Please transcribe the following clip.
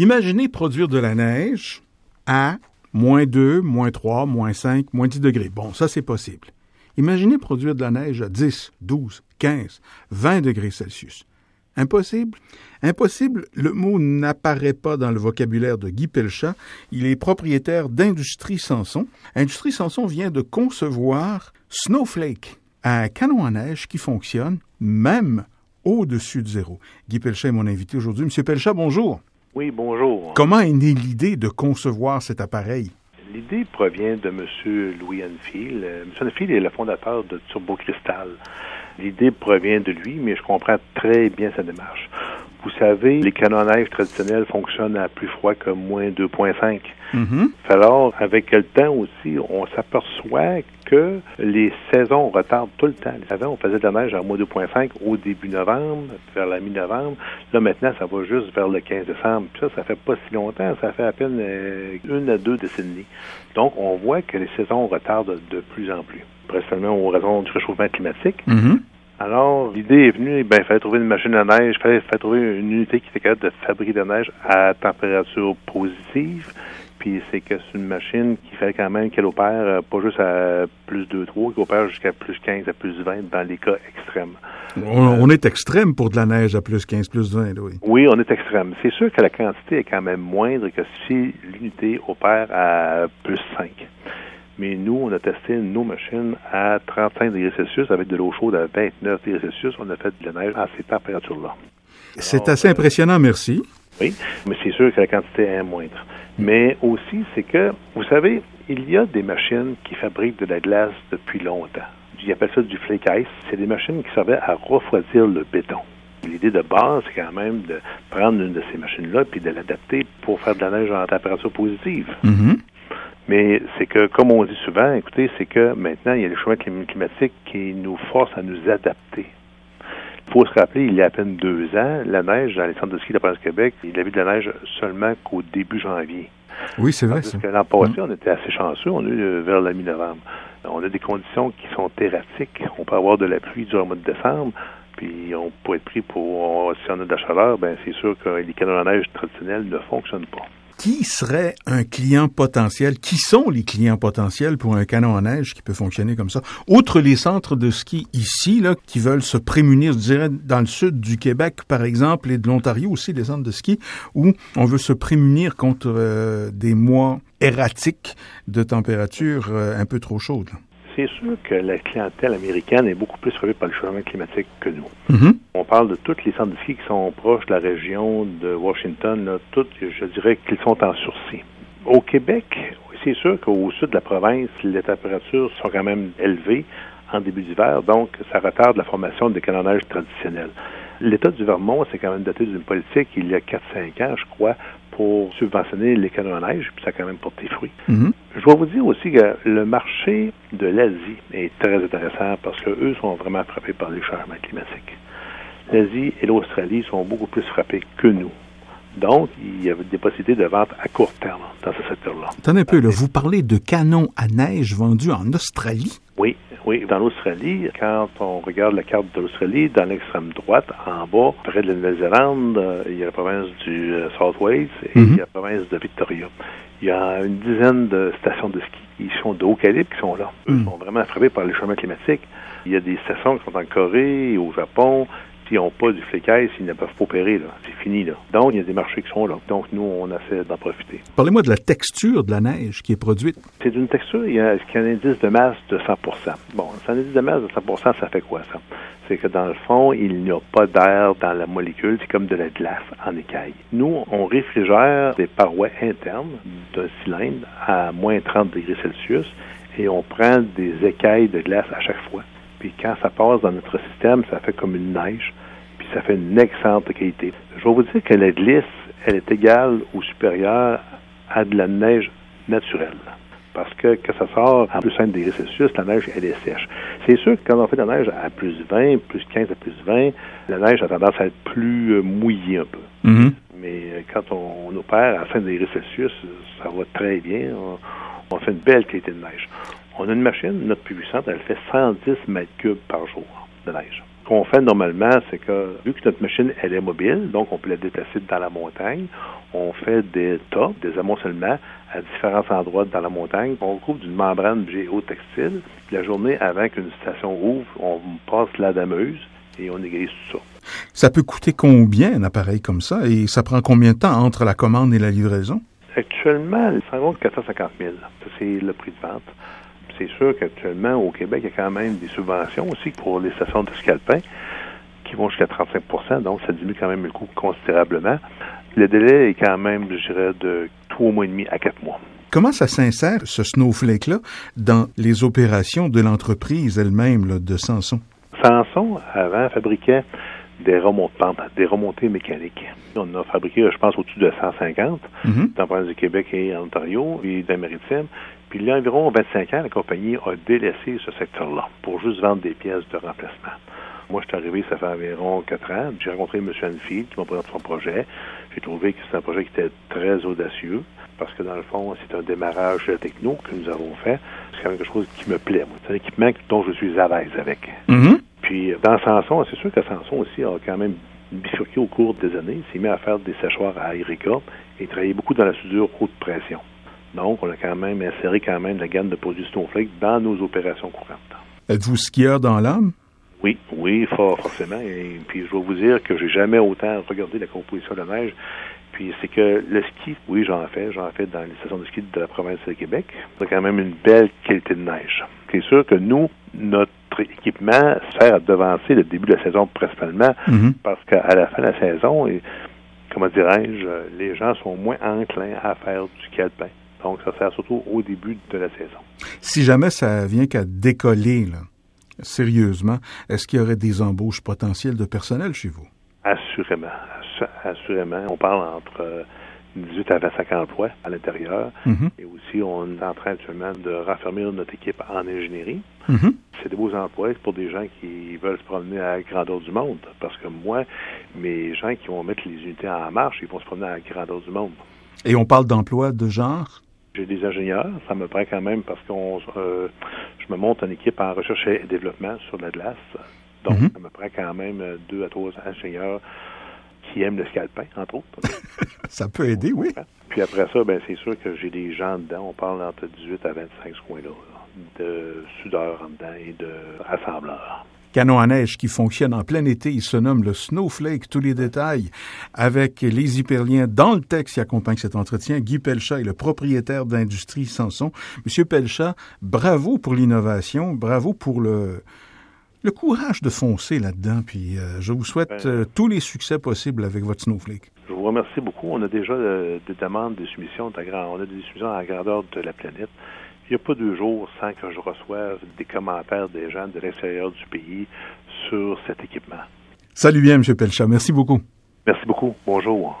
Imaginez produire de la neige à moins 2, moins 3, moins 5, moins 10 degrés. Bon, ça c'est possible. Imaginez produire de la neige à 10, 12, 15, 20 degrés Celsius. Impossible? Impossible, le mot n'apparaît pas dans le vocabulaire de Guy Pelchat. Il est propriétaire d'Industrie Sanson. Industrie Sanson vient de concevoir Snowflake, un canon à neige qui fonctionne même au-dessus de zéro. Guy Pelchat est mon invité aujourd'hui. Monsieur Pelchat, bonjour. Oui, bonjour. Comment est née l'idée de concevoir cet appareil? L'idée provient de M. Louis Enfield. Euh, M. Enfield est le fondateur de Turbo Crystal. L'idée provient de lui, mais je comprends très bien sa démarche. Vous savez, les canons à neige traditionnels fonctionnent à plus froid que moins 2,5. Mm-hmm. Alors, avec le temps aussi, on s'aperçoit que les saisons retardent tout le temps. Avant, on faisait de la neige à moins 2,5 au début novembre, vers la mi-novembre. Là, maintenant, ça va juste vers le 15 décembre. Puis ça, ça fait pas si longtemps. Ça fait à peine euh, une à deux décennies. Donc, on voit que les saisons retardent de plus en plus. Principalement aux raisons du réchauffement climatique. Mm-hmm. Alors, l'idée est venue, ben, il fallait trouver une machine à neige, il fallait, fallait trouver une unité qui était capable de fabriquer de la neige à température positive. Puis c'est que c'est une machine qui fait quand même qu'elle opère euh, pas juste à plus 2-3, qui opère jusqu'à plus 15 à plus 20 dans les cas extrêmes. On, on est extrême pour de la neige à plus 15, plus 20, oui. Oui, on est extrême. C'est sûr que la quantité est quand même moindre que si l'unité opère à plus 5. Mais nous, on a testé nos machines à 35 degrés Celsius avec de l'eau chaude à 29 degrés Celsius. On a fait de la neige à ces températures-là. C'est assez impressionnant, merci. Oui, mais c'est sûr que la quantité est moindre. Mais aussi, c'est que, vous savez, il y a des machines qui fabriquent de la glace depuis longtemps. Ils appellent ça du flake ice. C'est des machines qui servaient à refroidir le béton. L'idée de base, c'est quand même de prendre une de ces machines-là puis de l'adapter pour faire de la neige en température positive. Mhm. Mais c'est que, comme on dit souvent, écoutez, c'est que maintenant, il y a les changements clim- climatiques qui nous forcent à nous adapter. Il faut se rappeler, il y a à peine deux ans, la neige dans les centres de ski de la province du Québec, il y avait de la neige seulement qu'au début janvier. Oui, c'est vrai, Parce que l'an passé, on était assez chanceux, on a eu vers la mi-novembre. On a des conditions qui sont erratiques. On peut avoir de la pluie durant le mois de décembre, puis on peut être pris pour, si on a de la chaleur, ben c'est sûr que les canons à neige traditionnels ne fonctionnent pas. Qui serait un client potentiel? Qui sont les clients potentiels pour un canon à neige qui peut fonctionner comme ça? Outre les centres de ski ici, là, qui veulent se prémunir, je dirais, dans le sud du Québec, par exemple, et de l'Ontario aussi, les centres de ski, où on veut se prémunir contre euh, des mois erratiques de température euh, un peu trop chaude. C'est sûr que la clientèle américaine est beaucoup plus frappée par le changement climatique que nous. Mhm. On parle de tous les centres de ski qui sont proches de la région de Washington, là, toutes, je dirais qu'ils sont en sursis. Au Québec, c'est sûr qu'au sud de la province, les températures sont quand même élevées en début d'hiver, donc ça retarde la formation des neige traditionnels. L'État du Vermont s'est quand même doté d'une politique il y a 4-5 ans, je crois, pour subventionner les canons à neige, puis ça a quand même porté fruit. Mhm. Je dois vous dire aussi que le marché de l'Asie est très intéressant parce que eux sont vraiment frappés par les changements climatiques. L'Asie et l'Australie sont beaucoup plus frappés que nous. Donc, il y a des possibilités de vente à court terme dans ce secteur-là. Attendez un peu, là, vous parlez de canons à neige vendus en Australie? Oui, oui. Dans l'Australie, quand on regarde la carte de l'Australie, dans l'extrême droite, en bas, près de la Nouvelle-Zélande, euh, il y a la province du euh, South Wales et Mhm. il y a la province de Victoria. Il y a une dizaine de stations de ski qui sont de haut calibre qui sont là. Eux Mhm. sont vraiment frappés par les changements climatiques. Il y a des stations qui sont en Corée, au Japon, qui n'ont pas du flécaille, ils ne peuvent pas opérer. là. C'est fini. là. Donc, il y a des marchés qui sont là. Donc, nous, on essaie d'en profiter. Parlez-moi de la texture de la neige qui est produite. C'est d'une texture, il y a, il y a un indice de masse de 100% Bon, un indice de masse de 100% ça fait quoi, ça? C'est que dans le fond, il n'y a pas d'air dans la molécule, c'est comme de la glace en écaille. Nous, on réfrigère des parois internes d'un cylindre à moins 30 degrés Celsius et on prend des écailles de glace à chaque fois. Puis quand ça passe dans notre système, ça fait comme une neige, puis ça fait une excellente qualité. Je vais vous dire que la glisse, elle est égale ou supérieure à de la neige naturelle. Parce que quand ça sort à plus 5 degrés Celsius, la neige, elle est sèche. C'est sûr que quand on fait de la neige à plus 20, plus 15 à plus 20, la neige a tendance à être plus euh, mouillée un peu. Mhm. Mais euh, quand on, on opère à 5 degrés Celsius, ça va très bien. On, on fait une belle qualité de neige. On a une machine, notre plus puissante, elle fait 110 mètres cubes par jour de neige. qu'on fait normalement, c'est que vu que notre machine, elle est mobile, donc on peut la déplacer dans la montagne, on fait des tas, des amoncellements à différents endroits dans la montagne. On recouvre d'une membrane géotextile. La journée, avant qu'une station ouvre, on passe la dameuse et on égrise tout ça. Ça peut coûter combien un appareil comme ça? Et ça prend combien de temps entre la commande et la livraison? Actuellement, ça vaut 450 000. C'est le prix de vente. C'est sûr qu'actuellement, au Québec, il y a quand même des subventions aussi pour les stations de scalpin qui vont jusqu'à 35% donc ça diminue quand même le coût considérablement. Le délai est quand même, je dirais, de trois mois et demi à quatre mois. Comment ça s'insère, ce snowflake-là, dans les opérations de l'entreprise elle-même de Samson? Samson, avant, fabriquait des remontées pente, des remontées mécaniques. On a fabriqué, je pense, au-dessus de 150 mm -hmm. dans le du Québec et en Ontario et dans les maritimes. Puis il y a environ 25 ans, la compagnie a délaissé ce secteur-là pour juste vendre des pièces de remplacement. Moi, je suis arrivé, ça fait environ 4 ans. J'ai rencontré M. Anfield qui m'a présenté son projet. J'ai trouvé que c'est un projet qui était très audacieux parce que dans le fond, c'est un démarrage techno que nous avons fait. C'est quelque chose qui me plaît. C'est un équipement dont je suis à l'aise avec. Mm -hmm. Puis dans Samson, c'est sûr que Samson aussi a quand même bifurqué au cours des années. Il s'est mis à faire des séchoirs à Erika et travaillé beaucoup dans la soudure haute pression. Donc, on a quand même inséré quand même la gamme de produits Snowflake dans nos opérations courantes. Êtes-vous skieur dans l'âme? Oui, oui, fort, forcément. Et puis, je vais vous dire que j'ai jamais autant regardé la composition de la neige. Puis, c'est que le ski, oui, j'en fais. J'en fais dans les stations de ski de la province de Québec. C'est quand même une belle qualité de neige. C'est sûr que nous, notre équipement sert à devancer le début de la saison principalement mm -hmm. parce qu'à la fin de la saison, et, comment dirais-je, les gens sont moins enclins à faire du calepin. Donc, ça sert surtout au début de la saison. Si jamais ça vient qu'à décoller, là, sérieusement, est-ce qu'il y aurait des embauches potentielles de personnel chez vous? Assurément. Assurément. On parle entre 18 à 25 emplois à l'intérieur. Mm -hmm. Et aussi, on est en train actuellement de raffermir notre équipe en ingénierie. Mm -hmm. C'est des beaux emplois pour des gens qui veulent se promener à la grandeur du monde. Parce que moi, mes gens qui vont mettre les unités en marche, ils vont se promener à la grandeur du monde. Et on parle d'emploi de genre? J'ai des ingénieurs, ça me prend quand même parce que euh, je me monte une équipe en recherche et développement sur la glace. Donc, Mhm. ça me prend quand même deux à trois ingénieurs qui aiment le scalpin, entre autres. Ça peut aider, oui. Puis après ça, ben c'est sûr que j'ai des gens dedans. On parle entre 18 à 25 ce coin-là, là, de soudeurs en dedans et de rassembleurs. Canon à neige qui fonctionne en plein été, il se nomme le Snowflake, tous les détails, avec les hyperliens dans le texte qui accompagne cet entretien. Guy Pelchat est le propriétaire d'Industrie Sanson. Monsieur Pelchat, bravo pour l'innovation, bravo pour le, le courage de foncer là-dedans, puis euh, je vous souhaite euh, tous les succès possibles avec votre Snowflake. Je vous remercie beaucoup. On a déjà euh, des demandes, des soumissions, de grand, on a des soumissions à la grandeur de la planète. Il n'y a pas deux jours sans que je reçoive des commentaires des gens de l'extérieur du pays sur cet équipement. Salut bien, M. Pelchat. Merci beaucoup. Merci beaucoup. Bonjour.